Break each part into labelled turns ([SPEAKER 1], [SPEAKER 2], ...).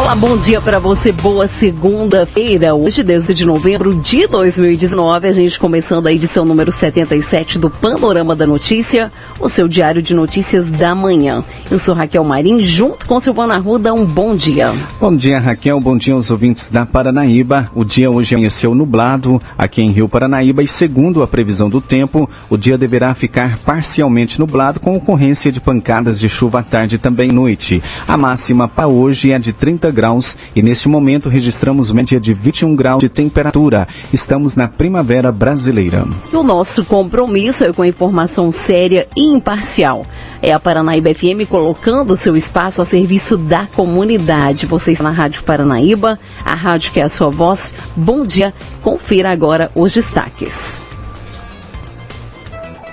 [SPEAKER 1] Olá, bom dia para você. Boa segunda-feira. Hoje, 10 de novembro de 2019, a gente começando a edição número 77 do Panorama da Notícia, o seu diário de notícias da manhã. Eu sou Raquel Marim, junto com Silvana Ruda. Um bom dia.
[SPEAKER 2] Bom dia, Raquel. Bom dia aos ouvintes da Paranaíba. O dia hoje amanheceu nublado aqui em Rio Paranaíba e, segundo a previsão do tempo, o dia deverá ficar parcialmente nublado com ocorrência de pancadas de chuva à tarde e também noite. A máxima para hoje é de 30 30 graus e neste momento registramos média de 21 graus de temperatura. Estamos na primavera brasileira.
[SPEAKER 1] O nosso compromisso é com a informação séria e imparcial. É a Paranaíba FM colocando seu espaço a serviço da comunidade. Você está na Rádio Paranaíba, a rádio que é a sua voz. Bom dia. Confira agora os destaques.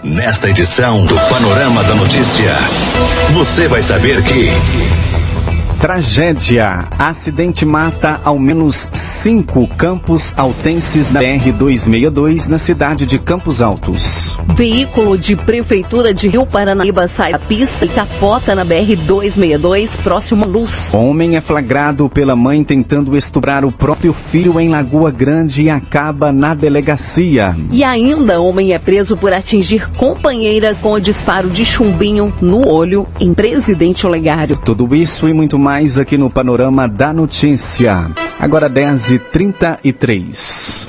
[SPEAKER 3] Nesta edição do Panorama da Notícia, você vai saber que
[SPEAKER 2] Tragédia. Acidente mata ao menos cinco campos altenses da BR-262 na cidade de Campos Altos.
[SPEAKER 1] Veículo de Prefeitura de Rio Paranaíba sai da pista e capota na BR-262, próximo a Luz.
[SPEAKER 2] Homem é flagrado pela mãe tentando estuprar o próprio filho em Lagoa Grande e acaba na delegacia.
[SPEAKER 1] E ainda, homem é preso por atingir companheira com disparo de chumbinho no olho em Presidente Olegário.
[SPEAKER 2] Tudo isso e muito mais mais aqui no Panorama da Notícia. Agora 10h33.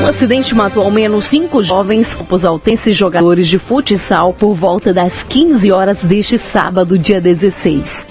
[SPEAKER 1] Um acidente matou ao menos cinco jovens altenses jogadores de futsal por volta das 15 horas deste sábado, dia 16.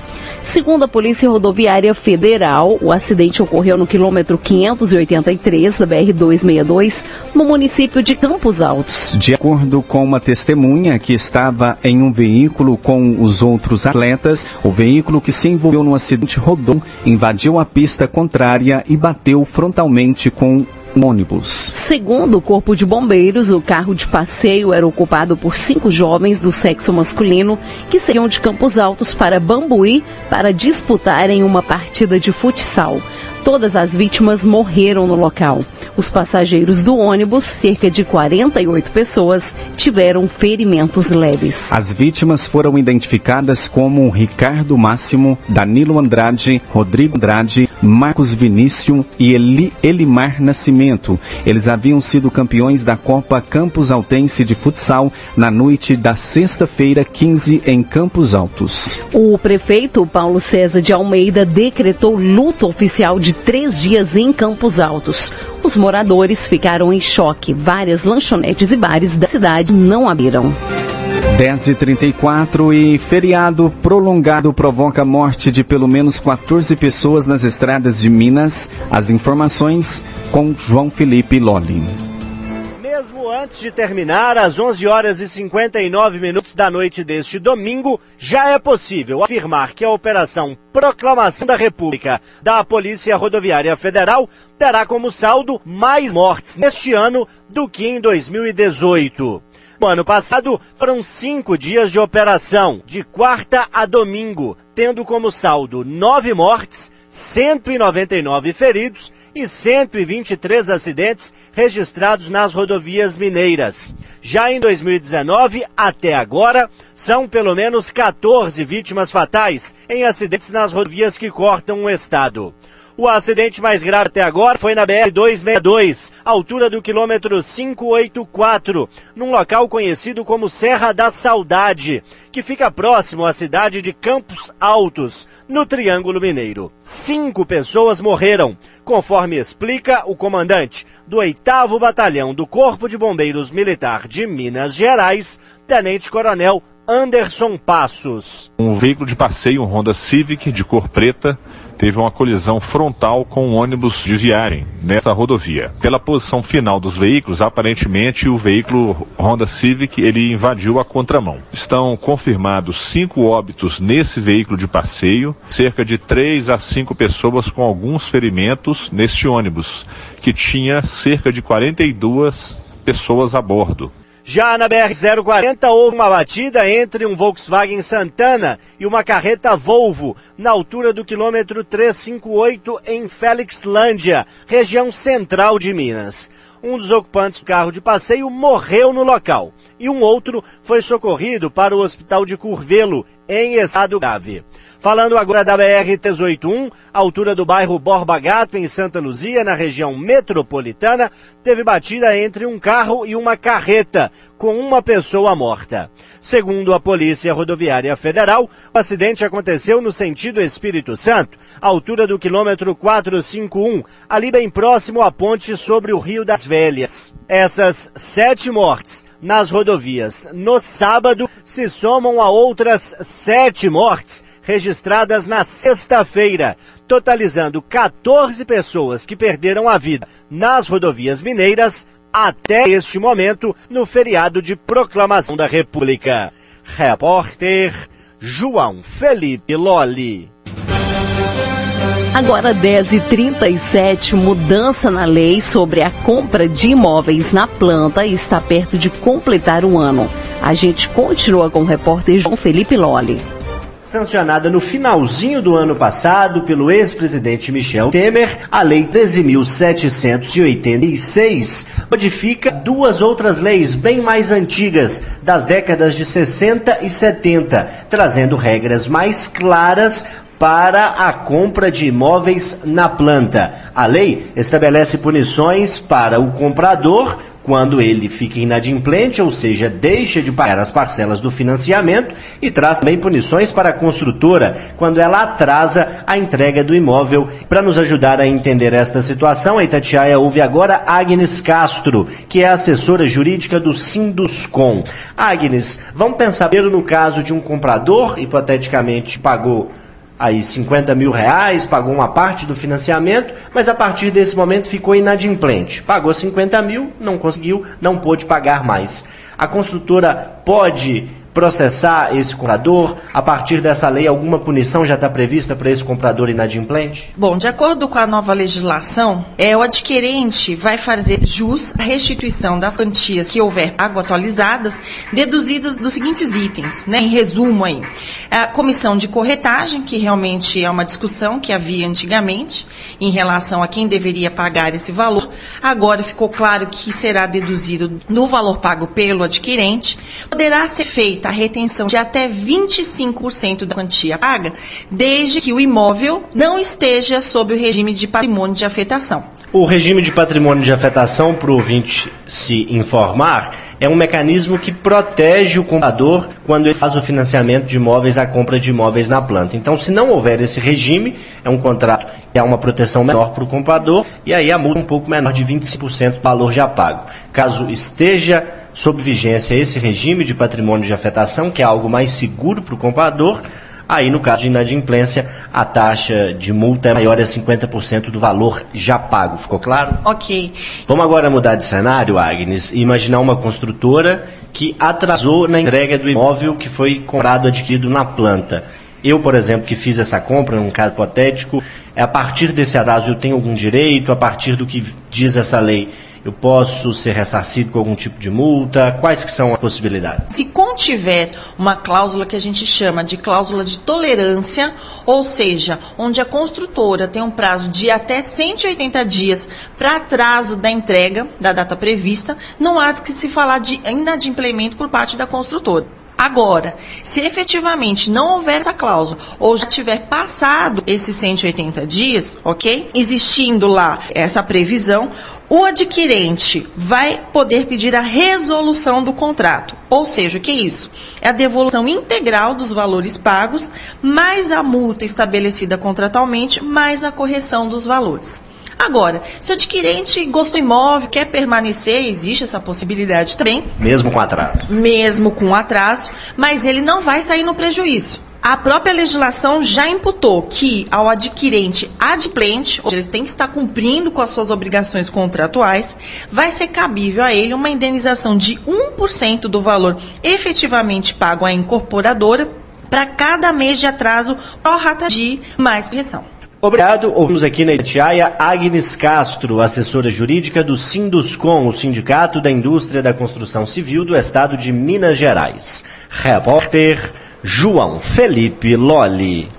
[SPEAKER 1] Segundo a Polícia Rodoviária Federal, o acidente ocorreu no quilômetro 583 da BR-262, no município de Campos Altos.
[SPEAKER 2] De acordo com uma testemunha que estava em um veículo com os outros atletas, o veículo que se envolveu no acidente rodou, invadiu a pista contrária e bateu frontalmente com ônibus.
[SPEAKER 1] Segundo o Corpo de Bombeiros, o carro de passeio era ocupado por cinco jovens do sexo masculino que saíam de Campos Altos para Bambuí para disputarem uma partida de futsal. Todas as vítimas morreram no local. Os passageiros do ônibus, cerca de 48 pessoas, tiveram ferimentos leves.
[SPEAKER 2] As vítimas foram identificadas como Ricardo Máximo, Danilo Andrade, Rodrigo Andrade, Marcos Vinícius e Eli, Elimar Nascimento. Eles haviam sido campeões da Copa Campos Altense de Futsal na noite da sexta-feira 15 em Campos Altos.
[SPEAKER 1] O prefeito Paulo César de Almeida decretou luto oficial de de três dias em Campos Altos. Os moradores ficaram em choque. Várias lanchonetes e bares da cidade não abriram.
[SPEAKER 2] 10h34 e feriado prolongado provoca morte de pelo menos 14 pessoas nas estradas de Minas. As informações com João Felipe Lolli.
[SPEAKER 4] Mesmo antes de terminar, às 11 horas e 59 minutos da noite deste domingo, já é possível afirmar que a Operação Proclamação da República da Polícia Rodoviária Federal terá como saldo mais mortes neste ano do que em 2018. No ano passado, foram cinco dias de operação, de quarta a domingo, tendo como saldo nove mortes, 199 feridos e 123 acidentes registrados nas rodovias mineiras. Já em 2019, até agora, são pelo menos 14 vítimas fatais em acidentes nas rodovias que cortam o estado. O acidente mais grave até agora foi na BR-262, altura do quilômetro 584, num local conhecido como Serra da Saudade, que fica próximo à cidade de Campos Altos, no Triângulo Mineiro. Cinco pessoas morreram, conforme explica o comandante do 8 Batalhão do Corpo de Bombeiros Militar de Minas Gerais, Tenente Coronel Anderson Passos.
[SPEAKER 5] Um veículo de passeio, um Honda Civic de cor preta, teve uma colisão frontal com um ônibus de viagem nessa rodovia. Pela posição final dos veículos, aparentemente o veículo Honda Civic ele invadiu a contramão. Estão confirmados cinco óbitos nesse veículo de passeio, cerca de três a cinco pessoas com alguns ferimentos neste ônibus, que tinha cerca de 42 pessoas a bordo.
[SPEAKER 4] Já na BR-040 houve uma batida entre um Volkswagen Santana e uma carreta Volvo, na altura do quilômetro 358 em Felixlândia, região central de Minas. Um dos ocupantes do carro de passeio morreu no local e um outro foi socorrido para o hospital de Curvelo, em estado grave. Falando agora da BR-381, altura do bairro Borba Gato, em Santa Luzia, na região metropolitana, teve batida entre um carro e uma carreta, com uma pessoa morta. Segundo a Polícia Rodoviária Federal, o acidente aconteceu no sentido Espírito Santo, altura do quilômetro 451, ali bem próximo à ponte sobre o Rio das Velhas. Essas sete mortes nas rodovias no sábado se somam a outras sete mortes registradas na sexta-feira, totalizando 14 pessoas que perderam a vida nas rodovias mineiras até este momento no feriado de proclamação da República. Repórter João Felipe Loli.
[SPEAKER 1] Agora 10h37, mudança na lei sobre a compra de imóveis na planta está perto de completar um ano. A gente continua com o repórter João Felipe Loli
[SPEAKER 4] sancionada no finalzinho do ano passado pelo ex-presidente Michel Temer, a Lei 13.786 modifica duas outras leis bem mais antigas, das décadas de 60 e 70, trazendo regras mais claras para a compra de imóveis na planta. A lei estabelece punições para o comprador quando ele fica inadimplente, ou seja, deixa de pagar as parcelas do financiamento, e traz também punições para a construtora quando ela atrasa a entrega do imóvel. Para nos ajudar a entender esta situação, a Itatiaia ouve agora Agnes Castro, que é assessora jurídica do Sinduscom. Agnes, vamos pensar no caso de um comprador, hipoteticamente pagou aí 50 mil reais, pagou uma parte do financiamento, mas a partir desse momento ficou inadimplente. Pagou 50 mil, não conseguiu, não pôde pagar mais. A construtora pode processar esse comprador? A partir dessa lei, alguma punição já está prevista para esse comprador inadimplente?
[SPEAKER 6] Bom, de acordo com a nova legislação, é, o adquirente vai fazer jus à restituição das quantias que houver água atualizadas, deduzidas dos seguintes itens, né? Em resumo aí, a comissão de corretagem, que realmente é uma discussão que havia antigamente em relação a quem deveria pagar esse valor, agora ficou claro que será deduzido no valor pago pelo adquirente, poderá ser feita a retenção de até 25% da quantia paga, desde que o imóvel não esteja sob o regime de patrimônio de afetação.
[SPEAKER 4] O regime de patrimônio de afetação, para o ouvinte se informar, é um mecanismo que protege o comprador quando ele faz o financiamento de imóveis, a compra de imóveis na planta. Então, se não houver esse regime, é um contrato que há uma proteção menor para o comprador e aí a multa é um pouco menor de 25% do valor já pago. Caso esteja sob vigência esse regime de patrimônio de afetação, que é algo mais seguro para o comprador, Aí, no caso de inadimplência, a taxa de multa é maior a 50% do valor já pago. Ficou claro?
[SPEAKER 6] Ok.
[SPEAKER 4] Vamos agora mudar de cenário, Agnes, e imaginar uma construtora que atrasou na entrega do imóvel que foi comprado, adquirido na planta. Eu, por exemplo, que fiz essa compra, num caso hipotético, a partir desse atraso eu tenho algum direito, a partir do que diz essa lei, eu posso ser ressarcido com algum tipo de multa? Quais que são as possibilidades?
[SPEAKER 6] Se contiver uma cláusula que a gente chama de cláusula de tolerância, ou seja, onde a construtora tem um prazo de até 180 dias para atraso da entrega da data prevista, não há que se falar de inadimplemento por parte da construtora. Agora, se efetivamente não houver essa cláusula ou já tiver passado esses 180 dias, ok? Existindo lá essa previsão, o adquirente vai poder pedir a resolução do contrato. Ou seja, o que é isso? É a devolução integral dos valores pagos, mais a multa estabelecida contratualmente, mais a correção dos valores. Agora, se o adquirente gosta do imóvel, quer permanecer, existe essa possibilidade também.
[SPEAKER 4] Mesmo com atraso.
[SPEAKER 6] Mesmo com atraso, mas ele não vai sair no prejuízo. A própria legislação já imputou que ao adquirente adimplente, ou seja, ele tem que estar cumprindo com as suas obrigações contratuais, vai ser cabível a ele uma indenização de 1% do valor efetivamente pago à incorporadora para cada mês de atraso pró rata de mais correção.
[SPEAKER 4] Obrigado. Ouvimos aqui na Itatiaia Agnes Castro, assessora jurídica do Sinduscom, o Sindicato da Indústria da Construção Civil do Estado de Minas Gerais. Repórter João Felipe Lolli.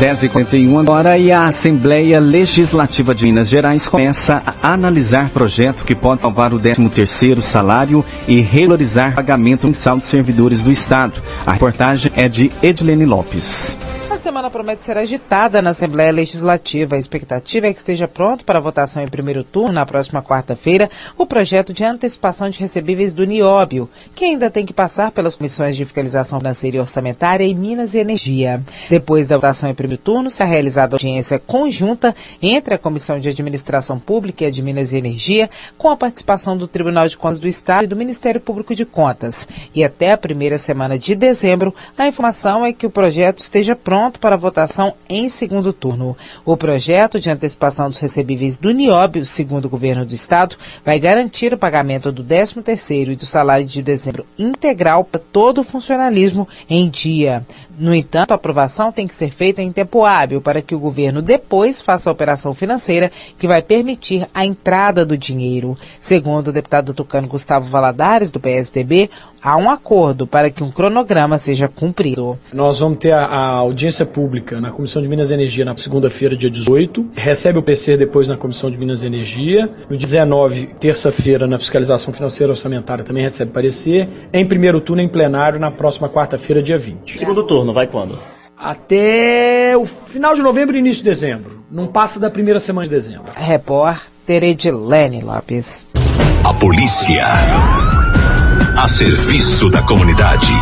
[SPEAKER 2] 10h41 agora e a Assembleia Legislativa de Minas Gerais começa a analisar projeto que pode salvar o 13º salário e regularizar pagamento mensal dos servidores do Estado. A reportagem é de Edilene Lopes
[SPEAKER 7] semana promete ser agitada na Assembleia Legislativa. A expectativa é que esteja pronto para votação em primeiro turno, na próxima quarta-feira, o projeto de antecipação de recebíveis do Nióbio, que ainda tem que passar pelas comissões de fiscalização financeira e orçamentária em Minas e Energia. Depois da votação em primeiro turno, será realizada audiência conjunta entre a Comissão de Administração Pública e a de Minas e Energia, com a participação do Tribunal de Contas do Estado e do Ministério Público de Contas. E até a primeira semana de dezembro, a informação é que o projeto esteja pronto para votação em segundo turno. O projeto de antecipação dos recebíveis do Nióbio, segundo o governo do estado, vai garantir o pagamento do 13º e do salário de dezembro integral para todo o funcionalismo em dia. No entanto, a aprovação tem que ser feita em tempo hábil para que o governo depois faça a operação financeira que vai permitir a entrada do dinheiro. Segundo o deputado tucano Gustavo Valadares, do PSDB, há um acordo para que um cronograma seja cumprido.
[SPEAKER 8] Nós vamos ter a, a audiência pública na Comissão de Minas e Energia na segunda-feira, dia 18, recebe o PC depois na Comissão de Minas e Energia, no dia 19, terça-feira, na Fiscalização Financeira Orçamentária também recebe parecer, em primeiro turno em plenário na próxima quarta-feira, dia 20.
[SPEAKER 4] Segundo turno, vai quando?
[SPEAKER 8] Até o final de novembro e início de dezembro. Não passa da primeira semana de dezembro.
[SPEAKER 7] Repórter Edilene Lopes.
[SPEAKER 3] A polícia a serviço da comunidade.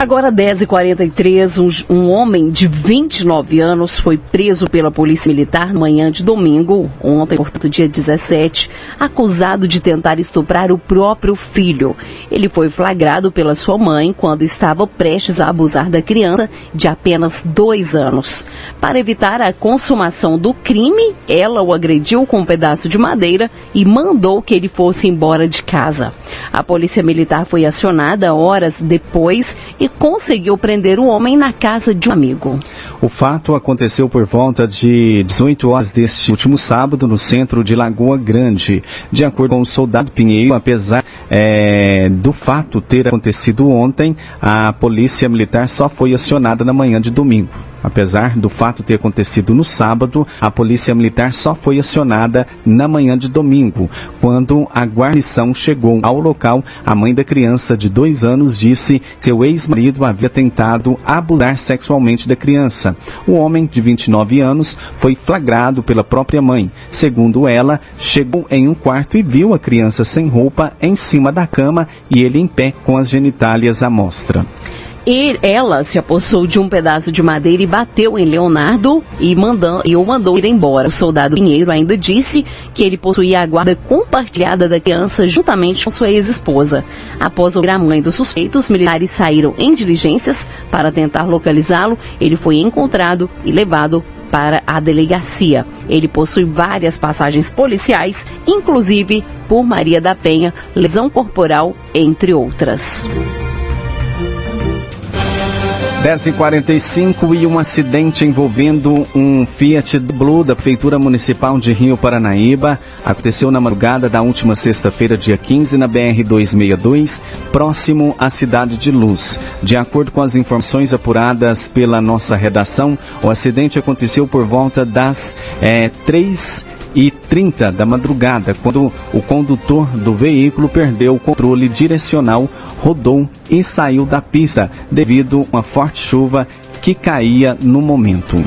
[SPEAKER 1] Agora 10h43, um, um, homem de 29 anos foi preso pela Polícia Militar manhã de domingo, ontem, portanto, dia 17, acusado de tentar estuprar o próprio filho. Ele foi flagrado pela sua mãe quando estava prestes a abusar da criança de apenas dois anos. Para evitar a consumação do crime, ela o agrediu com um pedaço de madeira e mandou que ele fosse embora de casa. A Polícia Militar foi acionada horas depois e conseguiu prender o homem na casa de um amigo.
[SPEAKER 2] O fato aconteceu por volta de 18 horas deste último sábado no centro de Lagoa Grande. De acordo com o soldado Pinheiro, apesar é, do fato ter acontecido ontem, a polícia militar só foi acionada na manhã de domingo. Apesar do fato ter acontecido no sábado, a polícia militar só foi acionada na manhã de domingo. Quando a guarnição chegou ao local, a mãe da criança de dois anos disse que seu ex-marido havia tentado abusar sexualmente da criança. O homem, de 29 anos, foi flagrado pela própria mãe. Segundo ela, chegou em um quarto e viu a criança sem roupa em cima da cama e ele em pé com as genitálias à mostra.
[SPEAKER 1] Ela se apossou de um pedaço de madeira e bateu em Leonardo e, mandou, e o mandou ir embora. O soldado Pinheiro ainda disse que ele possuía a guarda compartilhada da criança juntamente com sua ex-esposa. Após ouvir a mãe dos suspeitos, os militares saíram em diligências para tentar localizá-lo. Ele foi encontrado e levado para a delegacia. Ele possui várias passagens policiais, inclusive por Maria da Penha, lesão corporal, entre outras.
[SPEAKER 2] 10h45 e um acidente envolvendo um Fiat Blue da Prefeitura Municipal de Rio Paranaíba aconteceu na madrugada da última sexta-feira, dia 15, na BR-262, próximo à cidade de Luz. De acordo com as informações apuradas pela nossa redação, o acidente aconteceu por volta das é, 3 e 30 da madrugada, quando o condutor do veículo perdeu o controle direcional, rodou e saiu da pista devido a uma forte chuva que caía no momento.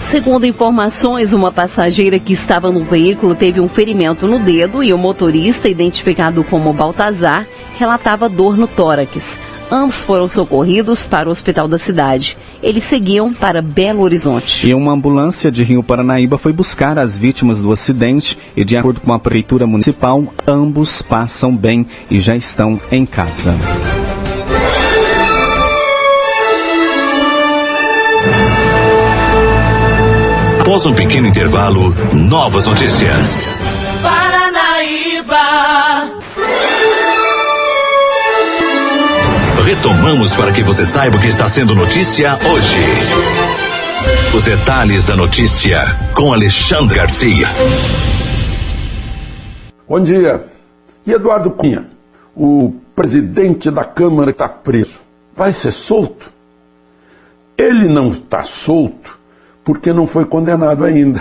[SPEAKER 1] Segundo informações, uma passageira que estava no veículo teve um ferimento no dedo e o motorista, identificado como Baltazar, relatava dor no tórax. Ambos foram socorridos para o hospital da cidade. Eles seguiam para Belo Horizonte.
[SPEAKER 2] E uma ambulância de Rio Paranaíba foi buscar as vítimas do acidente e, de acordo com a prefeitura municipal, ambos passam bem e já estão em casa.
[SPEAKER 3] Após um pequeno intervalo, novas notícias. Retomamos para que você saiba o que está sendo notícia hoje. Os detalhes da notícia com Alexandre Garcia.
[SPEAKER 9] Bom dia. E Eduardo Cunha, o presidente da Câmara está preso, vai ser solto? Ele não está solto porque não foi condenado ainda.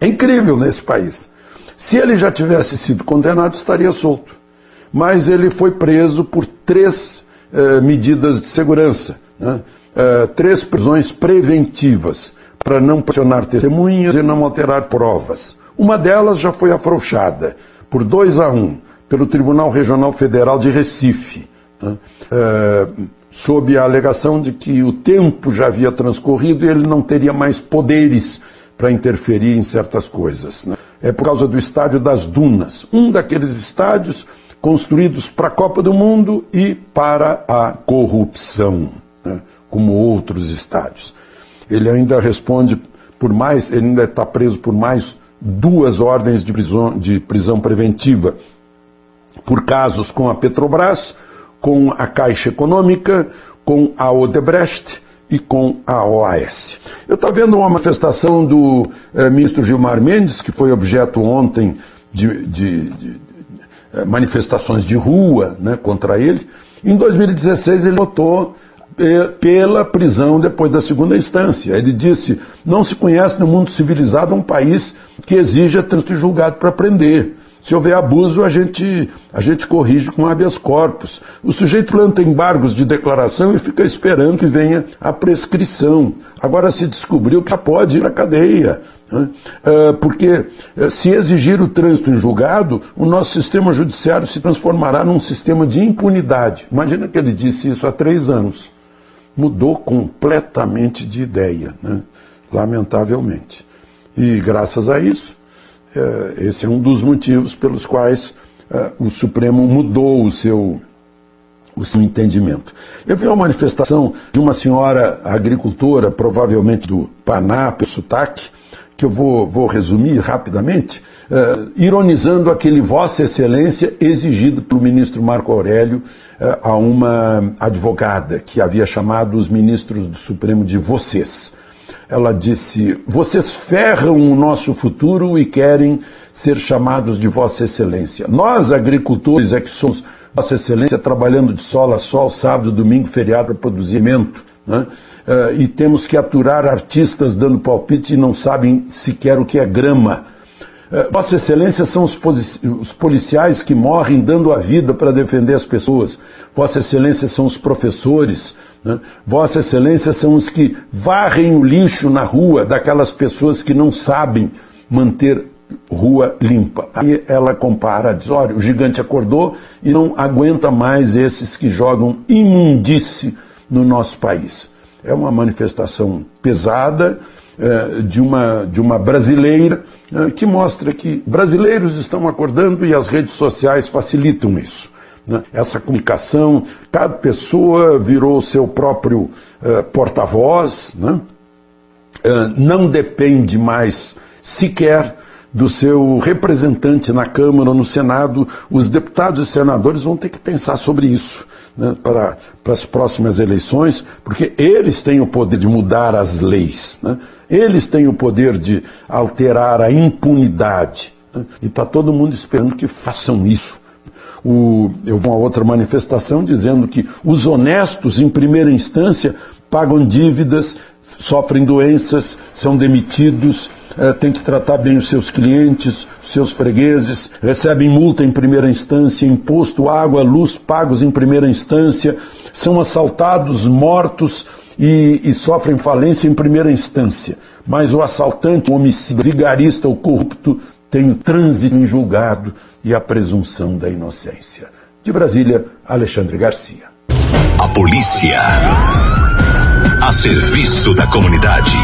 [SPEAKER 9] É incrível nesse país. Se ele já tivesse sido condenado, estaria solto. Mas ele foi preso por três eh, medidas de segurança, né? eh, três prisões preventivas para não pressionar testemunhas e não alterar provas. Uma delas já foi afrouxada por 2 a 1 um, pelo Tribunal Regional Federal de Recife, né? é, sob a alegação de que o tempo já havia transcorrido e ele não teria mais poderes para interferir em certas coisas. Né? É por causa do estádio das Dunas, um daqueles estádios construídos para a Copa do Mundo e para a corrupção, né? como outros estádios. Ele ainda responde por mais, ele ainda está preso por mais duas ordens de prisão, de prisão preventiva por casos com a Petrobras, com a Caixa Econômica, com a Odebrecht e com a OAS. Eu estou vendo uma manifestação do eh, ministro Gilmar Mendes, que foi objeto ontem de, de, de, manifestações de rua né, contra ele. Em 2016 ele votou pela prisão depois da segunda instância. Ele disse: não se conhece no mundo civilizado um país que exija trânsito julgado para prender. Se houver abuso, a gente, a gente corrige com habeas corpus. O sujeito planta embargos de declaração e fica esperando que venha a prescrição. Agora se descobriu que já pode ir à cadeia. Né? Ah, porque eh, se exigir o trânsito em julgado, o nosso sistema judiciário se transformará num sistema de impunidade. Imagina que ele disse isso há três anos mudou completamente de ideia, né? lamentavelmente. E graças a isso, é, esse é um dos motivos pelos quais o Supremo mudou o seu, o seu entendimento. Eu vi uma manifestação de uma senhora agricultora, provavelmente do Paná, pelo sotaque, que eu vou, vou resumir rapidamente, uh, ironizando aquele Vossa Excelência exigido pelo ministro Marco Aurélio uh, a uma advogada que havia chamado os ministros do Supremo de vocês. Ela disse: vocês ferram o nosso futuro e querem ser chamados de Vossa Excelência. Nós, agricultores, é que somos Vossa Excelência, trabalhando de sol a sol, sábado, domingo, feriado para produzir alimento. Né? Uh, e temos que aturar artistas dando palpite e não sabem sequer o que é grama. Uh, Vossa Excelência são os, os, policiais que morrem dando a vida para defender as pessoas. Vossa Excelência são os professores. Né? Vossa Excelência são os que varrem o lixo na rua daquelas pessoas que não sabem manter rua limpa. Aí ela compara, diz: olha, o gigante acordou e não aguenta mais esses que jogam imundície no nosso país. É uma manifestação pesada é, de, uma, de uma brasileira é, que mostra que brasileiros estão acordando e as redes sociais facilitam isso. Né? Essa comunicação, cada pessoa virou seu próprio é, porta-voz, né? não depende mais sequer do seu representante na Câmara ou no Senado, os deputados e senadores vão ter que pensar sobre isso né, para, para as próximas eleições, porque eles têm o poder de mudar as leis, né? eles têm o poder de alterar a impunidade. Né? E está todo mundo esperando que façam isso. O, eu vou a outra manifestação dizendo que os honestos, em primeira instância, pagam dívidas, sofrem doenças, são demitidos, é, tem que tratar bem os seus clientes, os seus fregueses, recebem multa em primeira instância, imposto, água, luz pagos em primeira instância, são assaltados, mortos e, e sofrem falência em primeira instância. Mas o assaltante, o homicida, o vigarista, o corrupto tem o trânsito em julgado e a presunção da inocência. De Brasília, Alexandre Garcia.
[SPEAKER 3] A polícia a serviço da comunidade.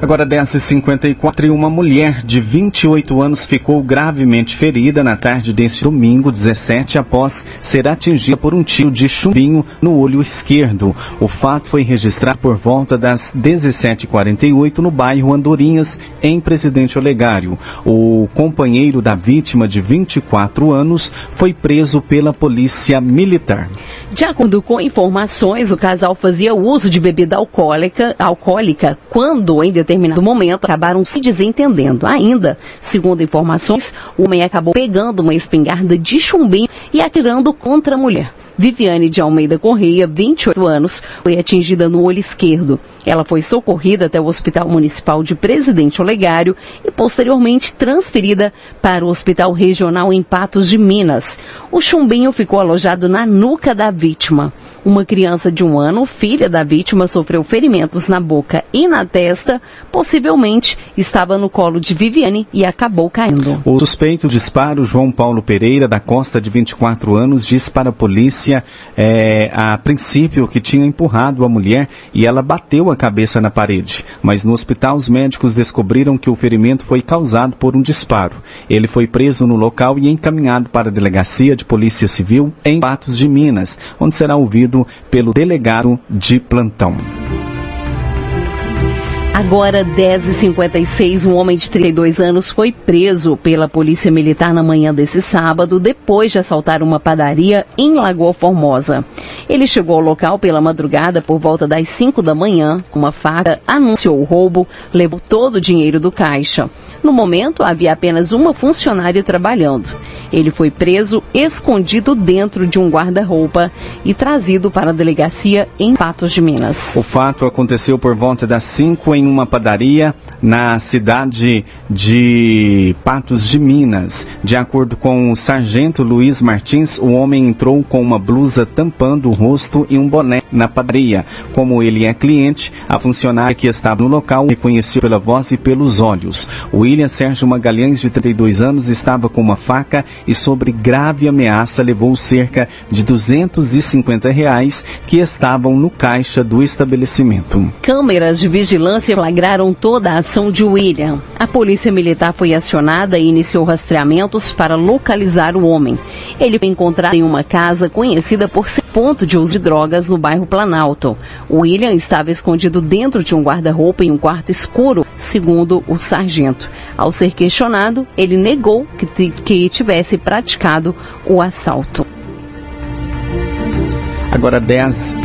[SPEAKER 2] Agora 10h54 e uma mulher de 28 anos ficou gravemente ferida na tarde deste domingo 17 após ser atingida por um tiro de chumbinho no olho esquerdo. O fato foi registrado por volta das 17h48 no bairro Andorinhas, em Presidente Olegário. O companheiro da vítima de 24 anos foi preso pela polícia militar.
[SPEAKER 1] De acordo com informações, o casal fazia uso de bebida alcoólica, alcoólica quando, em determinado momento, acabaram se desentendendo. Ainda, segundo informações, o homem acabou pegando uma espingarda de chumbinho e atirando contra a mulher. Viviane de Almeida Correia, 28 anos, foi atingida no olho esquerdo. Ela foi socorrida até o Hospital Municipal de Presidente Olegário e posteriormente transferida para o Hospital Regional em Patos de Minas. O chumbinho ficou alojado na nuca da vítima. Uma criança de um ano, filha da vítima, sofreu ferimentos na boca e na testa. Possivelmente estava no colo de Viviane e acabou caindo.
[SPEAKER 2] O suspeito disparo, João Paulo Pereira, da Costa, de 24 anos, disse para a polícia, é, a princípio, que tinha empurrado a mulher e ela bateu a cabeça na parede. Mas no hospital, os médicos descobriram que o ferimento foi causado por um disparo. Ele foi preso no local e encaminhado para a delegacia de Polícia Civil em Patos de Minas, onde será ouvido pelo delegado de plantão.
[SPEAKER 1] Agora, 10h56, um homem de 32 anos foi preso pela Polícia Militar na manhã desse sábado, depois de assaltar uma padaria em Lagoa Formosa. Ele chegou ao local pela madrugada por volta das 5 da manhã, com uma faca, anunciou o roubo, levou todo o dinheiro do caixa. No momento, havia apenas uma funcionária trabalhando. Ele foi preso, escondido dentro de um guarda-roupa e trazido para a delegacia em Patos de Minas.
[SPEAKER 2] O fato aconteceu por volta das 5 em uma padaria na cidade de Patos de Minas. De acordo com o sargento Luiz Martins, o homem entrou com uma blusa tampando o rosto e um boné na padaria. Como ele é cliente, a funcionária que estava no local reconheceu pela voz e pelos olhos. O William Sérgio Magalhães, de 32 anos, estava com uma faca e, sobre grave ameaça, levou cerca de 250 reais que estavam no caixa do estabelecimento.
[SPEAKER 1] Câmeras de vigilância flagraram toda a ação de William. A polícia militar foi acionada e iniciou rastreamentos para localizar o homem. Ele foi encontrado em uma casa conhecida por ser ponto de uso de drogas no bairro Planalto. William estava escondido dentro de um guarda-roupa em um quarto escuro, segundo o sargento. Ao ser questionado, ele negou que, que tivesse praticado o assalto.
[SPEAKER 2] Agora 10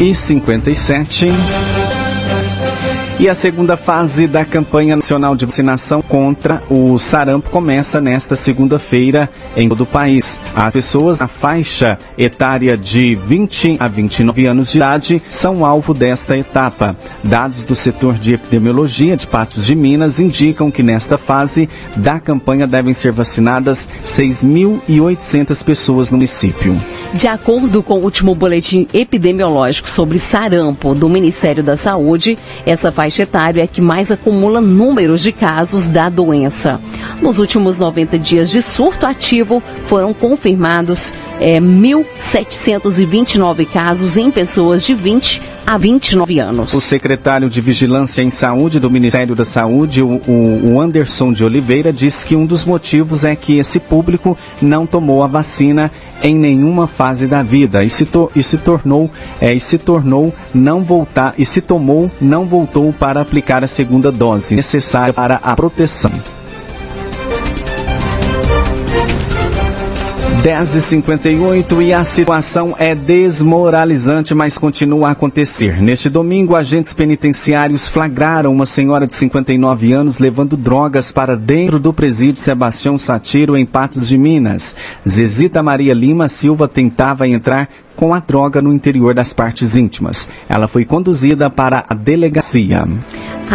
[SPEAKER 2] e 57 a segunda fase da campanha nacional de vacinação contra o sarampo começa nesta segunda-feira em todo o país. As pessoas na faixa etária de 20 a 29 anos de idade são alvo desta etapa. Dados do setor de epidemiologia de Patos de Minas indicam que nesta fase da campanha devem ser vacinadas 6.800 pessoas no município.
[SPEAKER 1] De acordo com o último boletim epidemiológico sobre sarampo do Ministério da Saúde, essa faixa etária é que mais acumula números de casos da doença. Nos últimos 90 dias de surto ativo, foram confirmados é, 1.729 casos em pessoas de 20 a 29 anos.
[SPEAKER 2] O secretário de Vigilância em Saúde do Ministério da Saúde, o, o Anderson de Oliveira, disse que um dos motivos é que esse público não tomou a vacina em nenhuma fase da vida e se, to, e se tornou é, e se tornou não voltar e se tomou não voltou para aplicar a segunda dose necessária para a proteção. 10h58 e a situação é desmoralizante, mas continua a acontecer. Neste domingo, agentes penitenciários flagraram uma senhora de 59 anos levando drogas para dentro do presídio Sebastião Satiro, em Patos de Minas. Zezita Maria Lima Silva tentava entrar com a droga no interior das partes íntimas. Ela foi conduzida para a delegacia.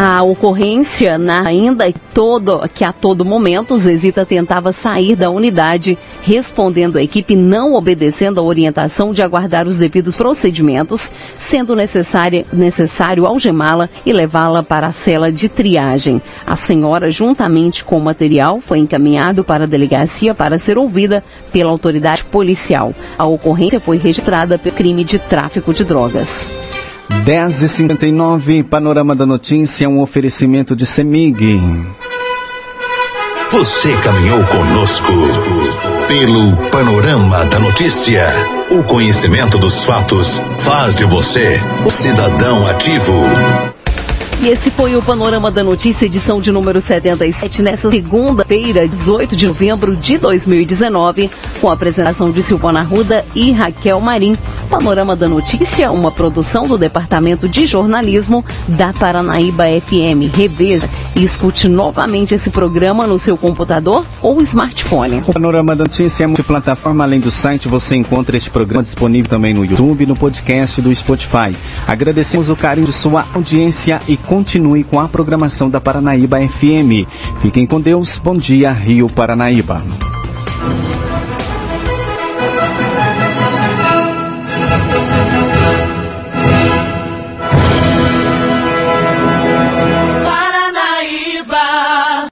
[SPEAKER 1] A ocorrência na ainda todo, que a todo momento Zezita tentava sair da unidade, respondendo à equipe não obedecendo a orientação de aguardar os devidos procedimentos, sendo necessário, necessário algemá-la e levá-la para a cela de triagem. A senhora, juntamente com o material, foi encaminhado para a delegacia para ser ouvida pela autoridade policial. A ocorrência foi registrada pelo crime de tráfico de drogas.
[SPEAKER 2] 10h59, Panorama da Notícia, um oferecimento de Semig.
[SPEAKER 3] Você caminhou conosco pelo Panorama da Notícia. O conhecimento dos fatos faz de você o cidadão ativo.
[SPEAKER 1] E esse foi o Panorama da Notícia, edição de número 77, nessa segunda-feira, 18 de novembro de 2019, com a apresentação de Silvana Ruda e Raquel Marim. Panorama da Notícia, uma produção do Departamento de Jornalismo da Paranaíba FM. Reveja e escute novamente esse programa no seu computador ou smartphone.
[SPEAKER 2] O Panorama da Notícia é multiplataforma. Além do site, você encontra este programa disponível também no YouTube no podcast do Spotify. Agradecemos o carinho de sua audiência e continue com a programação da Paranaíba FM. Fiquem com Deus. Bom dia, Rio Paranaíba.